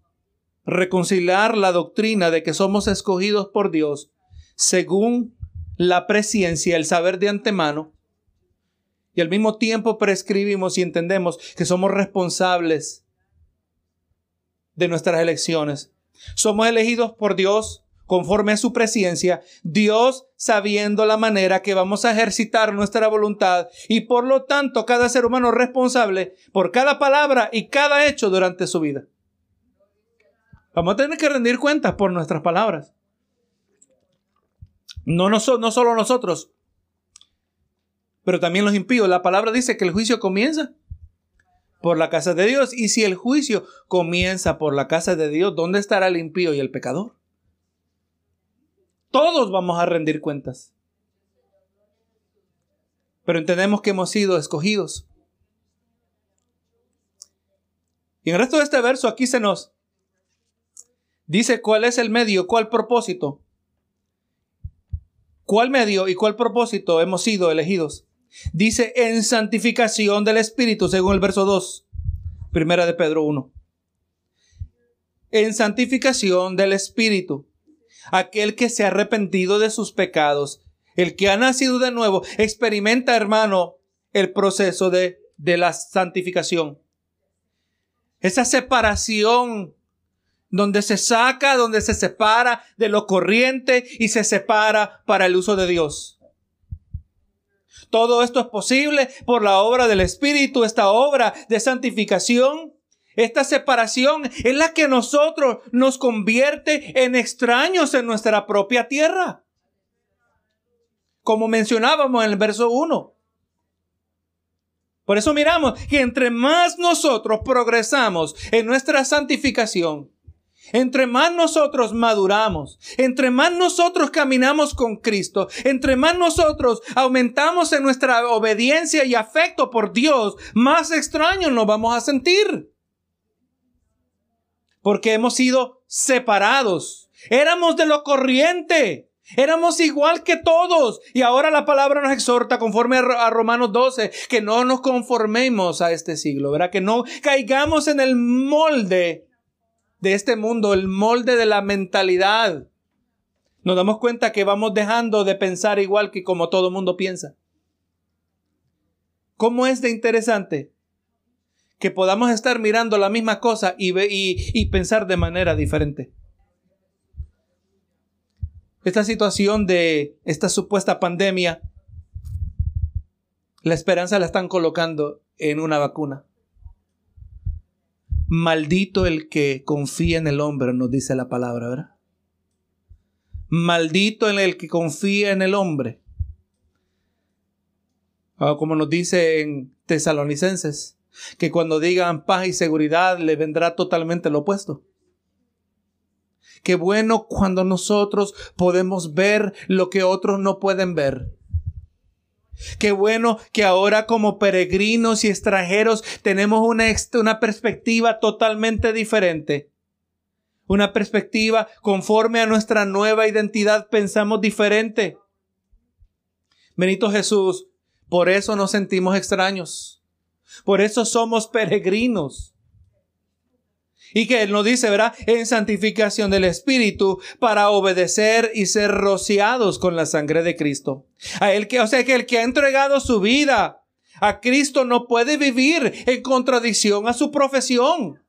reconciliar la doctrina de que somos escogidos por Dios según la presencia, el saber de antemano, y al mismo tiempo prescribimos y entendemos que somos responsables de nuestras elecciones. Somos elegidos por Dios conforme a su presencia, Dios sabiendo la manera que vamos a ejercitar nuestra voluntad y por lo tanto cada ser humano responsable por cada palabra y cada hecho durante su vida. Vamos a tener que rendir cuentas por nuestras palabras. No, no, no solo nosotros, pero también los impíos. La palabra dice que el juicio comienza por la casa de Dios. Y si el juicio comienza por la casa de Dios, ¿dónde estará el impío y el pecador? Todos vamos a rendir cuentas. Pero entendemos que hemos sido escogidos. Y en el resto de este verso aquí se nos dice cuál es el medio, cuál propósito. ¿Cuál medio y cuál propósito hemos sido elegidos? Dice en santificación del Espíritu, según el verso 2, primera de Pedro 1. En santificación del Espíritu. Aquel que se ha arrepentido de sus pecados, el que ha nacido de nuevo, experimenta, hermano, el proceso de, de la santificación. Esa separación donde se saca, donde se separa de lo corriente y se separa para el uso de Dios. Todo esto es posible por la obra del Espíritu, esta obra de santificación. Esta separación es la que nosotros nos convierte en extraños en nuestra propia tierra. Como mencionábamos en el verso 1. Por eso miramos que entre más nosotros progresamos en nuestra santificación, entre más nosotros maduramos, entre más nosotros caminamos con Cristo, entre más nosotros aumentamos en nuestra obediencia y afecto por Dios, más extraños nos vamos a sentir. Porque hemos sido separados. Éramos de lo corriente. Éramos igual que todos. Y ahora la palabra nos exhorta, conforme a Romanos 12, que no nos conformemos a este siglo, ¿verdad? Que no caigamos en el molde de este mundo, el molde de la mentalidad. Nos damos cuenta que vamos dejando de pensar igual que como todo mundo piensa. ¿Cómo es de interesante que podamos estar mirando la misma cosa y, y pensar de manera diferente? Esta situación de esta supuesta pandemia, la esperanza la están colocando en una vacuna. Maldito el que confía en el hombre, nos dice la palabra, ¿verdad? Maldito el que confía en el hombre. Ah, como nos dice en Tesalonicenses, que cuando digan paz y seguridad le vendrá totalmente lo opuesto. Qué bueno cuando nosotros podemos ver lo que otros no pueden ver. Qué bueno que ahora como peregrinos y extranjeros tenemos una, una perspectiva totalmente diferente. Una perspectiva conforme a nuestra nueva identidad pensamos diferente. Benito Jesús, por eso nos sentimos extraños. Por eso somos peregrinos. Y que Él nos dice, ¿verdad? En santificación del Espíritu para obedecer y ser rociados con la sangre de Cristo. A Él que, o sea, que el que ha entregado su vida a Cristo no puede vivir en contradicción a su profesión.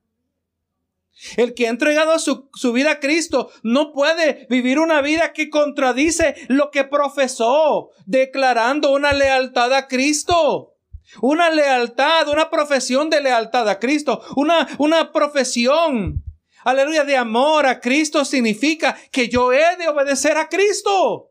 El que ha entregado su, su, vida a Cristo no puede vivir una vida que contradice lo que profesó, declarando una lealtad a Cristo. Una lealtad, una profesión de lealtad a Cristo, una, una profesión, aleluya, de amor a Cristo significa que yo he de obedecer a Cristo.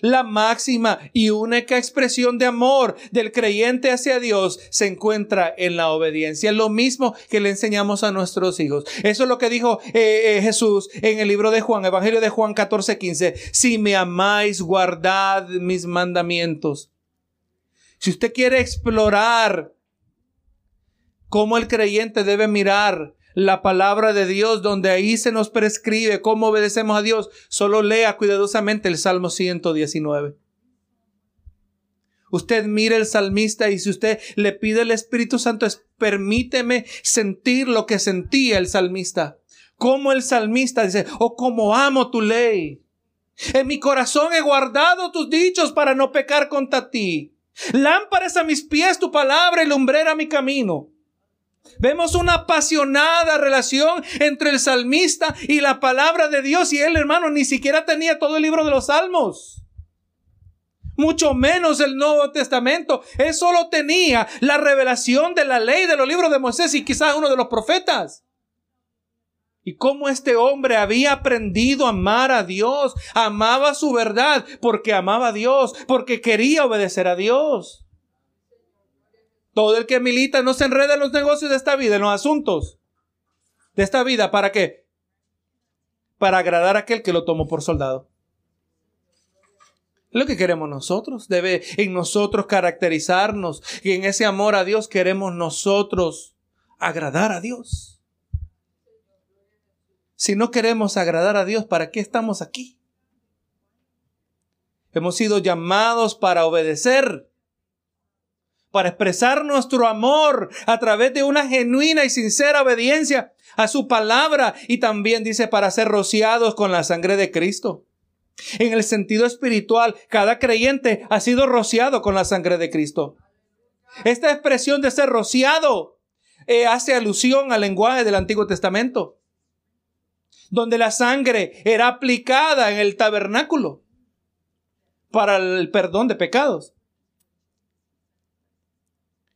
La máxima y única expresión de amor del creyente hacia Dios se encuentra en la obediencia. Lo mismo que le enseñamos a nuestros hijos. Eso es lo que dijo eh, eh, Jesús en el libro de Juan, Evangelio de Juan 14, 15. Si me amáis, guardad mis mandamientos. Si usted quiere explorar cómo el creyente debe mirar la palabra de Dios, donde ahí se nos prescribe cómo obedecemos a Dios, solo lea cuidadosamente el Salmo 119. Usted mire el salmista y si usted le pide al Espíritu Santo, permíteme sentir lo que sentía el salmista. Como el salmista dice, oh, como amo tu ley. En mi corazón he guardado tus dichos para no pecar contra ti. Lámparas a mis pies tu palabra y lumbrera mi camino. Vemos una apasionada relación entre el salmista y la palabra de Dios y él, hermano, ni siquiera tenía todo el libro de los salmos. Mucho menos el Nuevo Testamento. Él solo tenía la revelación de la ley de los libros de Moisés y quizás uno de los profetas y cómo este hombre había aprendido a amar a Dios, amaba su verdad porque amaba a Dios, porque quería obedecer a Dios. Todo el que milita no se enreda en los negocios de esta vida, en los asuntos de esta vida. ¿Para qué? Para agradar a aquel que lo tomó por soldado. lo que queremos nosotros. Debe en nosotros caracterizarnos. Y en ese amor a Dios queremos nosotros agradar a Dios. Si no queremos agradar a Dios, ¿para qué estamos aquí? Hemos sido llamados para obedecer, para expresar nuestro amor a través de una genuina y sincera obediencia a su palabra y también dice para ser rociados con la sangre de Cristo. En el sentido espiritual, cada creyente ha sido rociado con la sangre de Cristo. Esta expresión de ser rociado eh, hace alusión al lenguaje del Antiguo Testamento, donde la sangre era aplicada en el tabernáculo para el perdón de pecados.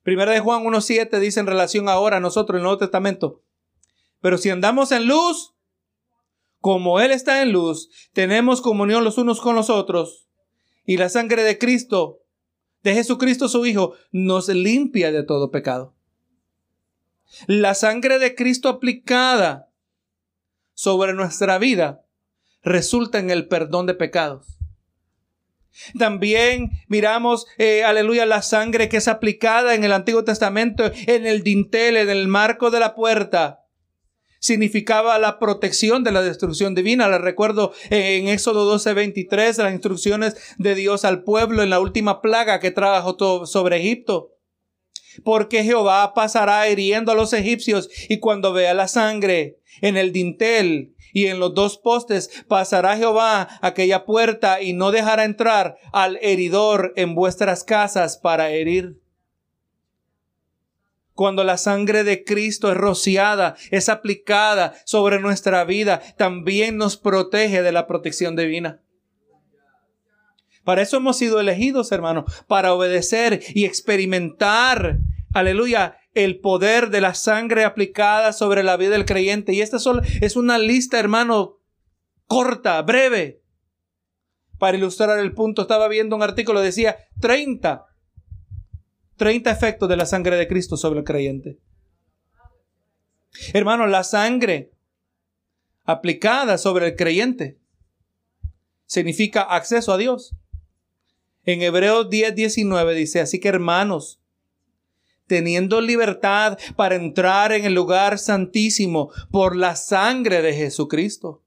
Primera de Juan 1.7 dice en relación ahora a nosotros en el Nuevo Testamento, pero si andamos en luz, como Él está en luz, tenemos comunión los unos con los otros, y la sangre de Cristo, de Jesucristo su Hijo, nos limpia de todo pecado. La sangre de Cristo aplicada sobre nuestra vida resulta en el perdón de pecados. También miramos, eh, aleluya, la sangre que es aplicada en el Antiguo Testamento, en el dintel, en el marco de la puerta. Significaba la protección de la destrucción divina. Le recuerdo en Éxodo 12, 23, las instrucciones de Dios al pueblo en la última plaga que trajo sobre Egipto porque Jehová pasará hiriendo a los egipcios y cuando vea la sangre en el dintel y en los dos postes pasará Jehová aquella puerta y no dejará entrar al heridor en vuestras casas para herir. Cuando la sangre de Cristo es rociada, es aplicada sobre nuestra vida, también nos protege de la protección divina. Para eso hemos sido elegidos, hermanos, para obedecer y experimentar, aleluya, el poder de la sangre aplicada sobre la vida del creyente. Y esta solo es una lista, hermano, corta, breve. Para ilustrar el punto, estaba viendo un artículo, decía 30, 30 efectos de la sangre de Cristo sobre el creyente. Hermano, la sangre aplicada sobre el creyente significa acceso a Dios. En Hebreos 10, 19 dice, así que hermanos, teniendo libertad para entrar en el lugar santísimo por la sangre de Jesucristo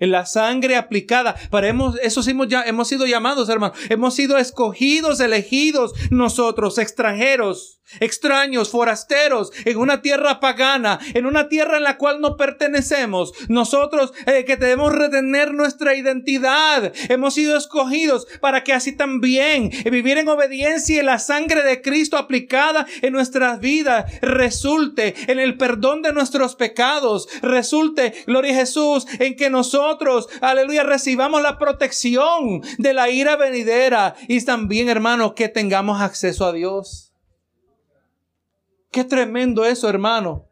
en la sangre aplicada. Para hemos, eso sí hemos, ya, hemos sido llamados, hermanos. Hemos sido escogidos, elegidos nosotros, extranjeros, extraños, forasteros, en una tierra pagana, en una tierra en la cual no pertenecemos. Nosotros eh, que debemos retener nuestra identidad. Hemos sido escogidos para que así también vivir en obediencia y la sangre de Cristo aplicada en nuestras vidas resulte en el perdón de nuestros pecados. Resulte, gloria a Jesús, en que nosotros aleluya, recibamos la protección de la ira venidera y también, hermano, que tengamos acceso a Dios. Qué tremendo eso, hermano.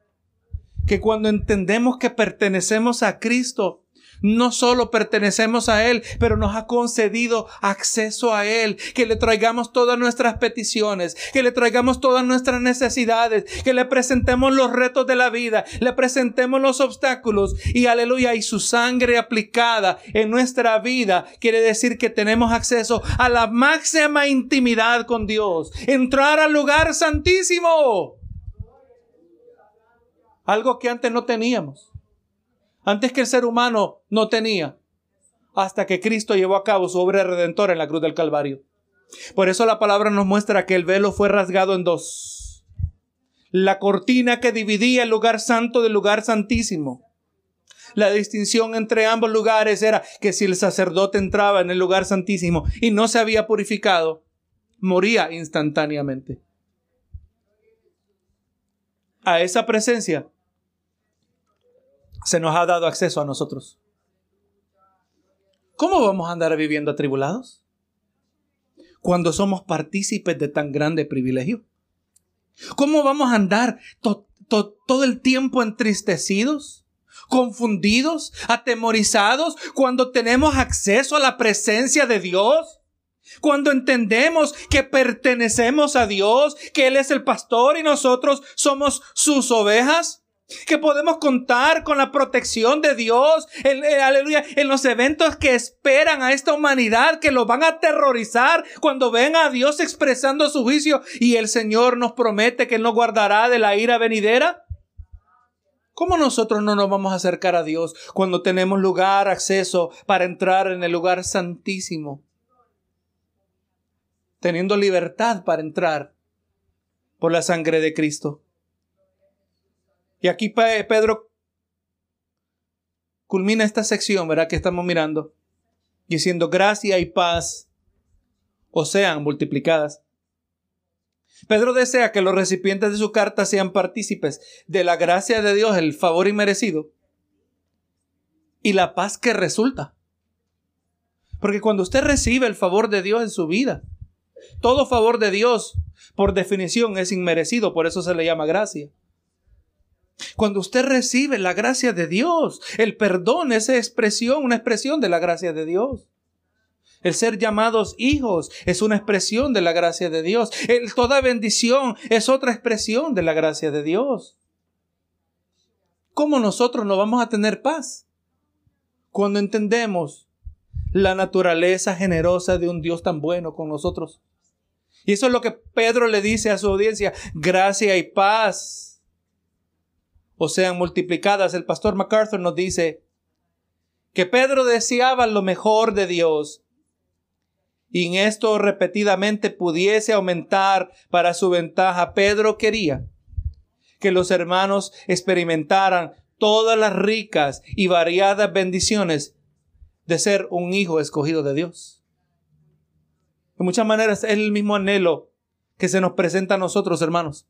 Que cuando entendemos que pertenecemos a Cristo, no solo pertenecemos a Él, pero nos ha concedido acceso a Él, que le traigamos todas nuestras peticiones, que le traigamos todas nuestras necesidades, que le presentemos los retos de la vida, le presentemos los obstáculos y aleluya, y su sangre aplicada en nuestra vida quiere decir que tenemos acceso a la máxima intimidad con Dios, entrar al lugar santísimo. Algo que antes no teníamos. Antes que el ser humano no tenía. Hasta que Cristo llevó a cabo su obra redentora en la cruz del Calvario. Por eso la palabra nos muestra que el velo fue rasgado en dos. La cortina que dividía el lugar santo del lugar santísimo. La distinción entre ambos lugares era que si el sacerdote entraba en el lugar santísimo y no se había purificado, moría instantáneamente. A esa presencia se nos ha dado acceso a nosotros. ¿Cómo vamos a andar viviendo atribulados? Cuando somos partícipes de tan grande privilegio. ¿Cómo vamos a andar todo el tiempo entristecidos? confundidos, atemorizados, cuando tenemos acceso a la presencia de Dios, cuando entendemos que pertenecemos a Dios, que Él es el pastor y nosotros somos sus ovejas, que podemos contar con la protección de Dios, en, aleluya, en los eventos que esperan a esta humanidad, que los van a aterrorizar cuando ven a Dios expresando su juicio y el Señor nos promete que Él nos guardará de la ira venidera. ¿Cómo nosotros no nos vamos a acercar a Dios cuando tenemos lugar, acceso para entrar en el lugar santísimo? Teniendo libertad para entrar por la sangre de Cristo. Y aquí Pedro culmina esta sección, ¿verdad? Que estamos mirando, diciendo gracia y paz o sean multiplicadas. Pedro desea que los recipientes de su carta sean partícipes de la gracia de Dios, el favor inmerecido y la paz que resulta. Porque cuando usted recibe el favor de Dios en su vida, todo favor de Dios, por definición, es inmerecido, por eso se le llama gracia. Cuando usted recibe la gracia de Dios, el perdón es expresión, una expresión de la gracia de Dios. El ser llamados hijos es una expresión de la gracia de Dios. El, toda bendición es otra expresión de la gracia de Dios. ¿Cómo nosotros no vamos a tener paz? Cuando entendemos la naturaleza generosa de un Dios tan bueno con nosotros. Y eso es lo que Pedro le dice a su audiencia, gracia y paz. O sean multiplicadas. El pastor MacArthur nos dice que Pedro deseaba lo mejor de Dios y en esto repetidamente pudiese aumentar para su ventaja, Pedro quería que los hermanos experimentaran todas las ricas y variadas bendiciones de ser un hijo escogido de Dios. De muchas maneras es el mismo anhelo que se nos presenta a nosotros, hermanos,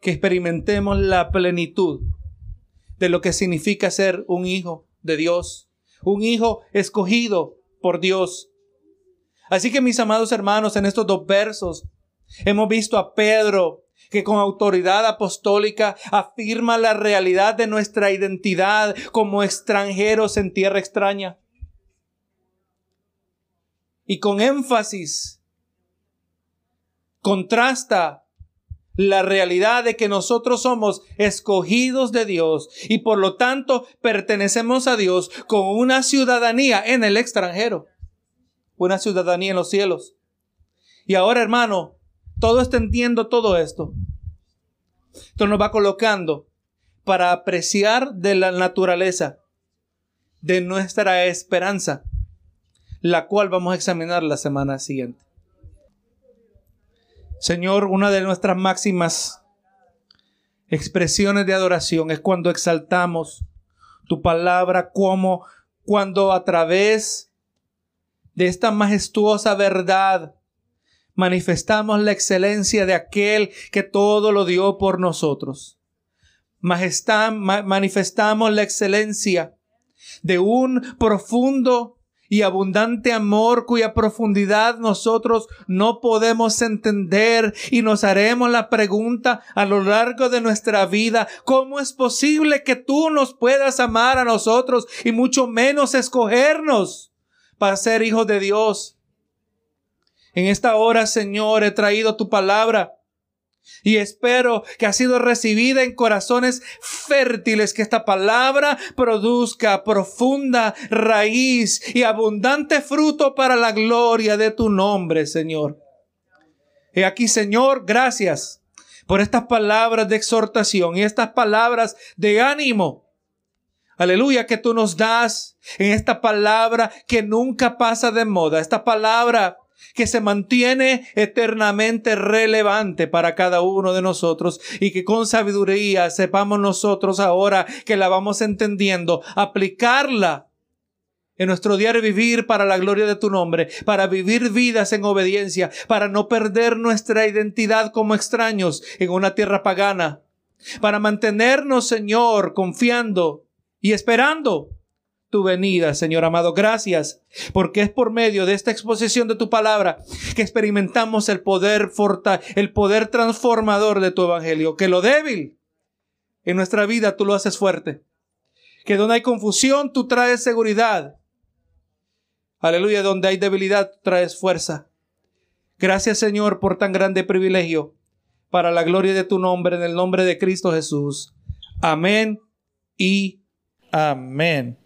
que experimentemos la plenitud de lo que significa ser un hijo de Dios, un hijo escogido por Dios, Así que mis amados hermanos, en estos dos versos hemos visto a Pedro que con autoridad apostólica afirma la realidad de nuestra identidad como extranjeros en tierra extraña. Y con énfasis contrasta la realidad de que nosotros somos escogidos de Dios y por lo tanto pertenecemos a Dios con una ciudadanía en el extranjero una ciudadanía en los cielos. Y ahora, hermano, todo entendiendo todo esto. Esto nos va colocando para apreciar de la naturaleza de nuestra esperanza, la cual vamos a examinar la semana siguiente. Señor, una de nuestras máximas expresiones de adoración es cuando exaltamos tu palabra como cuando a través de esta majestuosa verdad, manifestamos la excelencia de aquel que todo lo dio por nosotros. Majestad, manifestamos la excelencia de un profundo y abundante amor cuya profundidad nosotros no podemos entender y nos haremos la pregunta a lo largo de nuestra vida, ¿cómo es posible que tú nos puedas amar a nosotros y mucho menos escogernos? para ser hijos de Dios. En esta hora, Señor, he traído tu palabra y espero que ha sido recibida en corazones fértiles, que esta palabra produzca profunda raíz y abundante fruto para la gloria de tu nombre, Señor. He aquí, Señor, gracias por estas palabras de exhortación y estas palabras de ánimo Aleluya, que tú nos das en esta palabra que nunca pasa de moda, esta palabra que se mantiene eternamente relevante para cada uno de nosotros y que con sabiduría sepamos nosotros ahora que la vamos entendiendo, aplicarla en nuestro diario vivir para la gloria de tu nombre, para vivir vidas en obediencia, para no perder nuestra identidad como extraños en una tierra pagana, para mantenernos, Señor, confiando y esperando tu venida, Señor amado. Gracias, porque es por medio de esta exposición de tu palabra que experimentamos el poder forta, el poder transformador de tu evangelio, que lo débil en nuestra vida tú lo haces fuerte. Que donde hay confusión tú traes seguridad. Aleluya, donde hay debilidad tú traes fuerza. Gracias, Señor, por tan grande privilegio para la gloria de tu nombre en el nombre de Cristo Jesús. Amén y Amén.